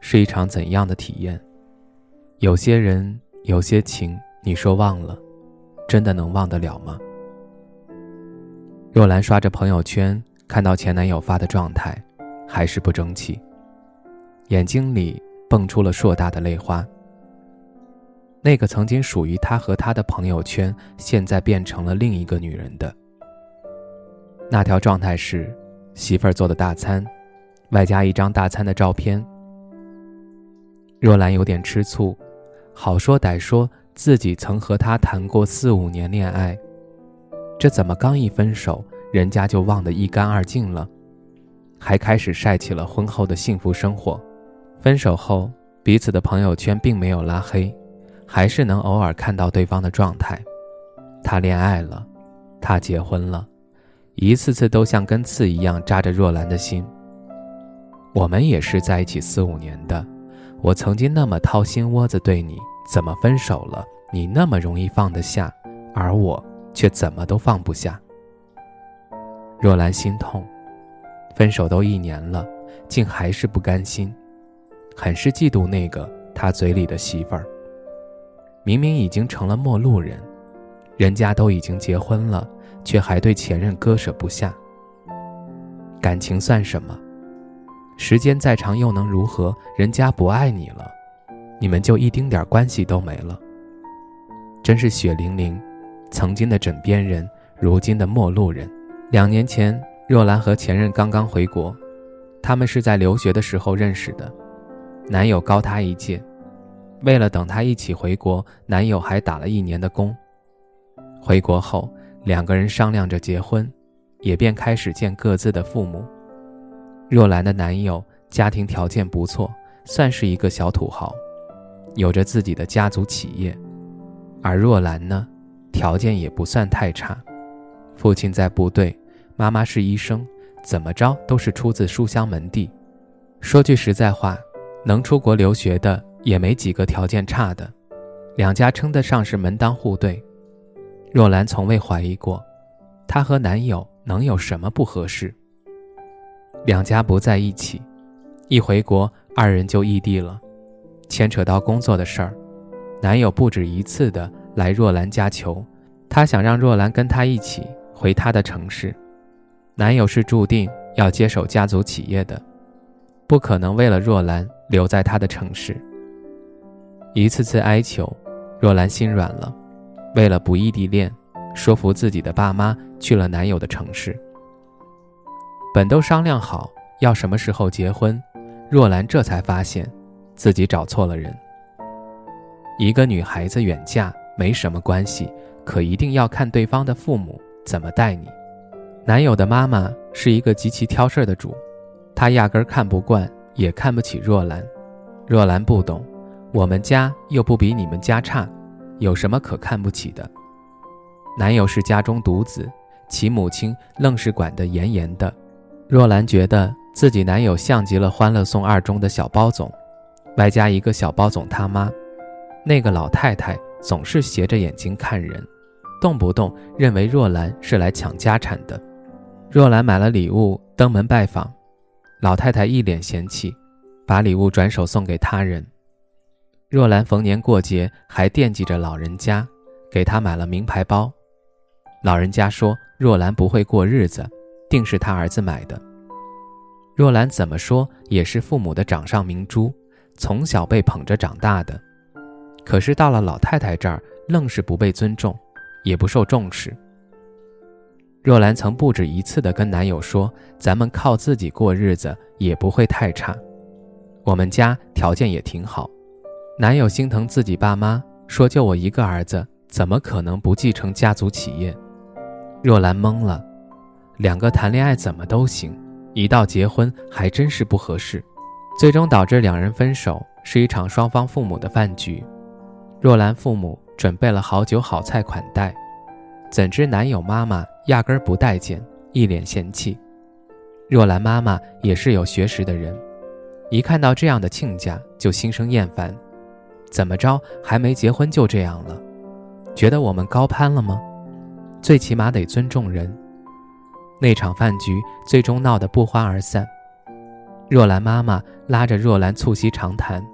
是一场怎样的体验？有些人，有些情，你说忘了，真的能忘得了吗？若兰刷着朋友圈，看到前男友发的状态，还是不争气，眼睛里蹦出了硕大的泪花。那个曾经属于他和他的朋友圈，现在变成了另一个女人的。那条状态是媳妇儿做的大餐，外加一张大餐的照片。若兰有点吃醋，好说歹说自己曾和他谈过四五年恋爱，这怎么刚一分手，人家就忘得一干二净了？还开始晒起了婚后的幸福生活。分手后，彼此的朋友圈并没有拉黑，还是能偶尔看到对方的状态。他恋爱了，他结婚了，一次次都像根刺一样扎着若兰的心。我们也是在一起四五年的。我曾经那么掏心窝子对你，怎么分手了？你那么容易放得下，而我却怎么都放不下。若兰心痛，分手都一年了，竟还是不甘心，很是嫉妒那个他嘴里的媳妇儿。明明已经成了陌路人，人家都已经结婚了，却还对前任割舍不下。感情算什么？时间再长又能如何？人家不爱你了，你们就一丁点关系都没了。真是血淋淋，曾经的枕边人，如今的陌路人。两年前，若兰和前任刚刚回国，他们是在留学的时候认识的，男友高她一届，为了等她一起回国，男友还打了一年的工。回国后，两个人商量着结婚，也便开始见各自的父母。若兰的男友家庭条件不错，算是一个小土豪，有着自己的家族企业。而若兰呢，条件也不算太差，父亲在部队，妈妈是医生，怎么着都是出自书香门第。说句实在话，能出国留学的也没几个条件差的，两家称得上是门当户对。若兰从未怀疑过，她和男友能有什么不合适。两家不在一起，一回国，二人就异地了。牵扯到工作的事儿，男友不止一次的来若兰家求，他想让若兰跟他一起回他的城市。男友是注定要接手家族企业的，不可能为了若兰留在他的城市。一次次哀求，若兰心软了，为了不异地恋，说服自己的爸妈去了男友的城市。本都商量好要什么时候结婚，若兰这才发现，自己找错了人。一个女孩子远嫁没什么关系，可一定要看对方的父母怎么待你。男友的妈妈是一个极其挑事儿的主，她压根儿看不惯，也看不起若兰。若兰不懂，我们家又不比你们家差，有什么可看不起的？男友是家中独子，其母亲愣是管得严严的。若兰觉得自己男友像极了《欢乐颂二》中的小包总，外加一个小包总他妈，那个老太太总是斜着眼睛看人，动不动认为若兰是来抢家产的。若兰买了礼物登门拜访，老太太一脸嫌弃，把礼物转手送给他人。若兰逢年过节还惦记着老人家，给他买了名牌包，老人家说若兰不会过日子。定是他儿子买的。若兰怎么说也是父母的掌上明珠，从小被捧着长大的。可是到了老太太这儿，愣是不被尊重，也不受重视。若兰曾不止一次地跟男友说：“咱们靠自己过日子也不会太差，我们家条件也挺好。”男友心疼自己爸妈，说：“就我一个儿子，怎么可能不继承家族企业？”若兰懵了。两个谈恋爱怎么都行，一到结婚还真是不合适，最终导致两人分手，是一场双方父母的饭局。若兰父母准备了好酒好菜款待，怎知男友妈妈压根儿不待见，一脸嫌弃。若兰妈妈也是有学识的人，一看到这样的亲家就心生厌烦。怎么着，还没结婚就这样了？觉得我们高攀了吗？最起码得尊重人。那场饭局最终闹得不欢而散。若兰妈妈拉着若兰促膝长谈，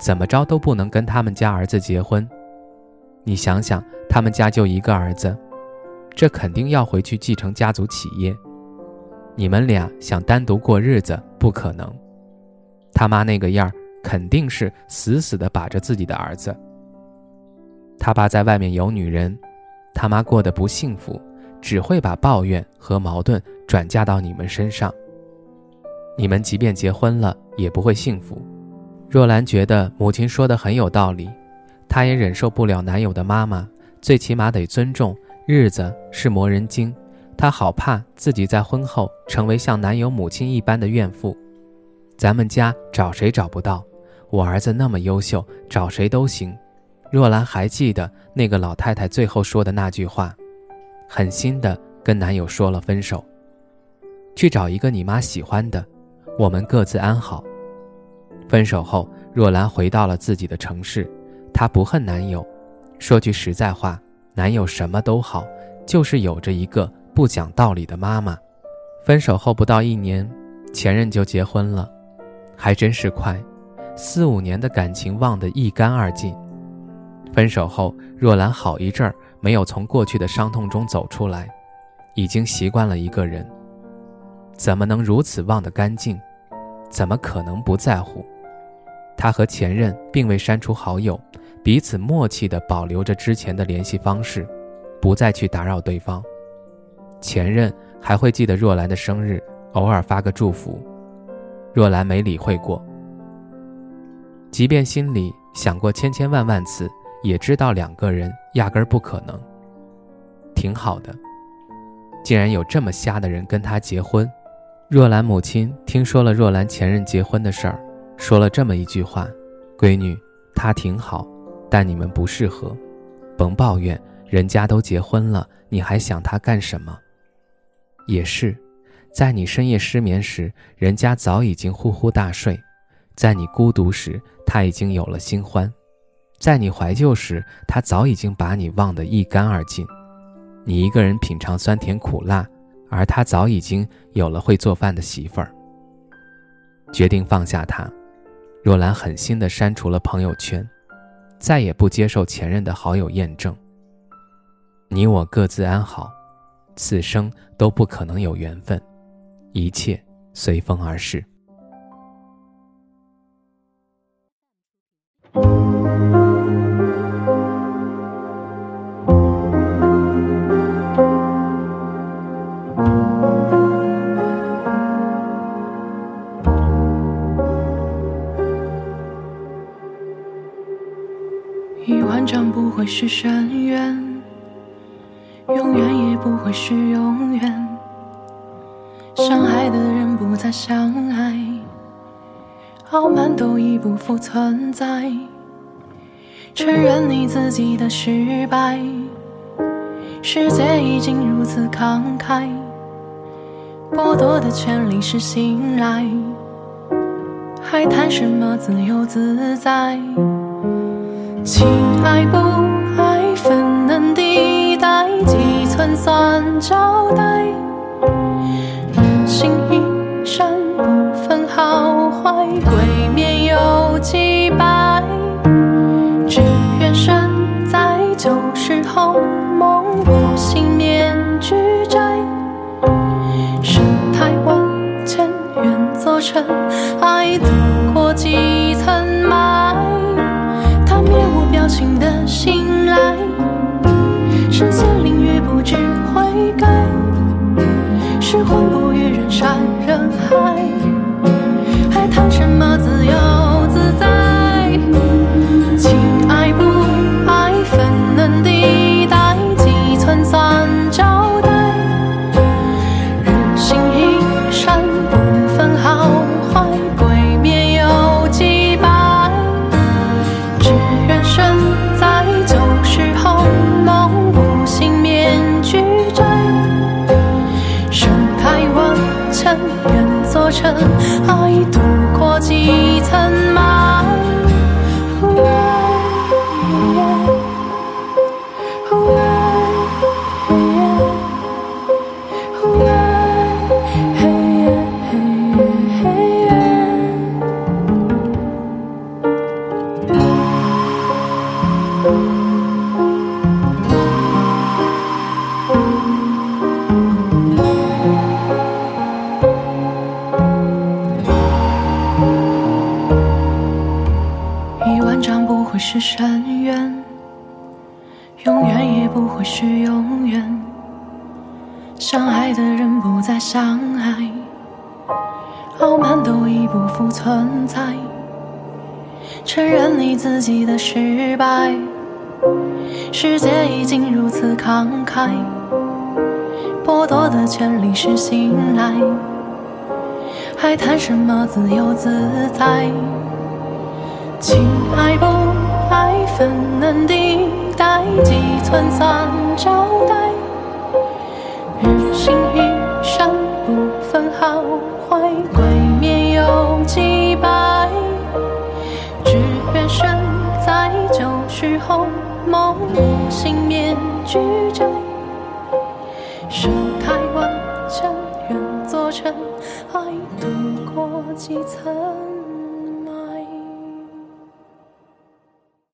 怎么着都不能跟他们家儿子结婚。你想想，他们家就一个儿子，这肯定要回去继承家族企业。你们俩想单独过日子，不可能。他妈那个样儿，肯定是死死地把着自己的儿子。他爸在外面有女人，他妈过得不幸福，只会把抱怨和矛盾转嫁到你们身上。你们即便结婚了，也不会幸福。若兰觉得母亲说的很有道理，她也忍受不了男友的妈妈，最起码得尊重。日子是磨人精，她好怕自己在婚后成为像男友母亲一般的怨妇。咱们家找谁找不到？我儿子那么优秀，找谁都行。若兰还记得那个老太太最后说的那句话，狠心的跟男友说了分手，去找一个你妈喜欢的，我们各自安好。分手后，若兰回到了自己的城市，她不恨男友。说句实在话，男友什么都好，就是有着一个不讲道理的妈妈。分手后不到一年，前任就结婚了，还真是快，四五年的感情忘得一干二净。分手后，若兰好一阵儿没有从过去的伤痛中走出来，已经习惯了一个人。怎么能如此忘得干净？怎么可能不在乎？他和前任并未删除好友，彼此默契地保留着之前的联系方式，不再去打扰对方。前任还会记得若兰的生日，偶尔发个祝福。若兰没理会过，即便心里想过千千万万次。也知道两个人压根儿不可能，挺好的。竟然有这么瞎的人跟他结婚。若兰母亲听说了若兰前任结婚的事儿，说了这么一句话：“闺女，他挺好，但你们不适合，甭抱怨，人家都结婚了，你还想他干什么？”也是，在你深夜失眠时，人家早已经呼呼大睡；在你孤独时，他已经有了新欢。在你怀旧时，他早已经把你忘得一干二净。你一个人品尝酸甜苦辣，而他早已经有了会做饭的媳妇儿。决定放下他，若兰狠心地删除了朋友圈，再也不接受前任的好友验证。你我各自安好，此生都不可能有缘分，一切随风而逝。成长不会是深渊，永远也不会是永远。相爱的人不再相爱，傲慢都已不复存在。承认你自己的失败，世界已经如此慷慨，剥夺的权利是信赖，还谈什么自由自在？情爱不爱，分能抵待，几寸算交代？人心一闪，不分好坏，鬼面有几百？只愿身在旧时候，梦我心面俱摘。世态万千，愿做尘埃，渡过几是深渊，永远也不会是永远。相爱的人不再相爱，傲慢都已不复存在。承认你自己的失败，世界已经如此慷慨，剥夺的权利是信赖，还谈什么自由自在？情爱不爱分难抵待，几寸算交代？日行一善不分好坏，鬼面有几百？只愿身在旧时候，梦不醒面俱摘。世态万千，愿做尘埃，渡过几层。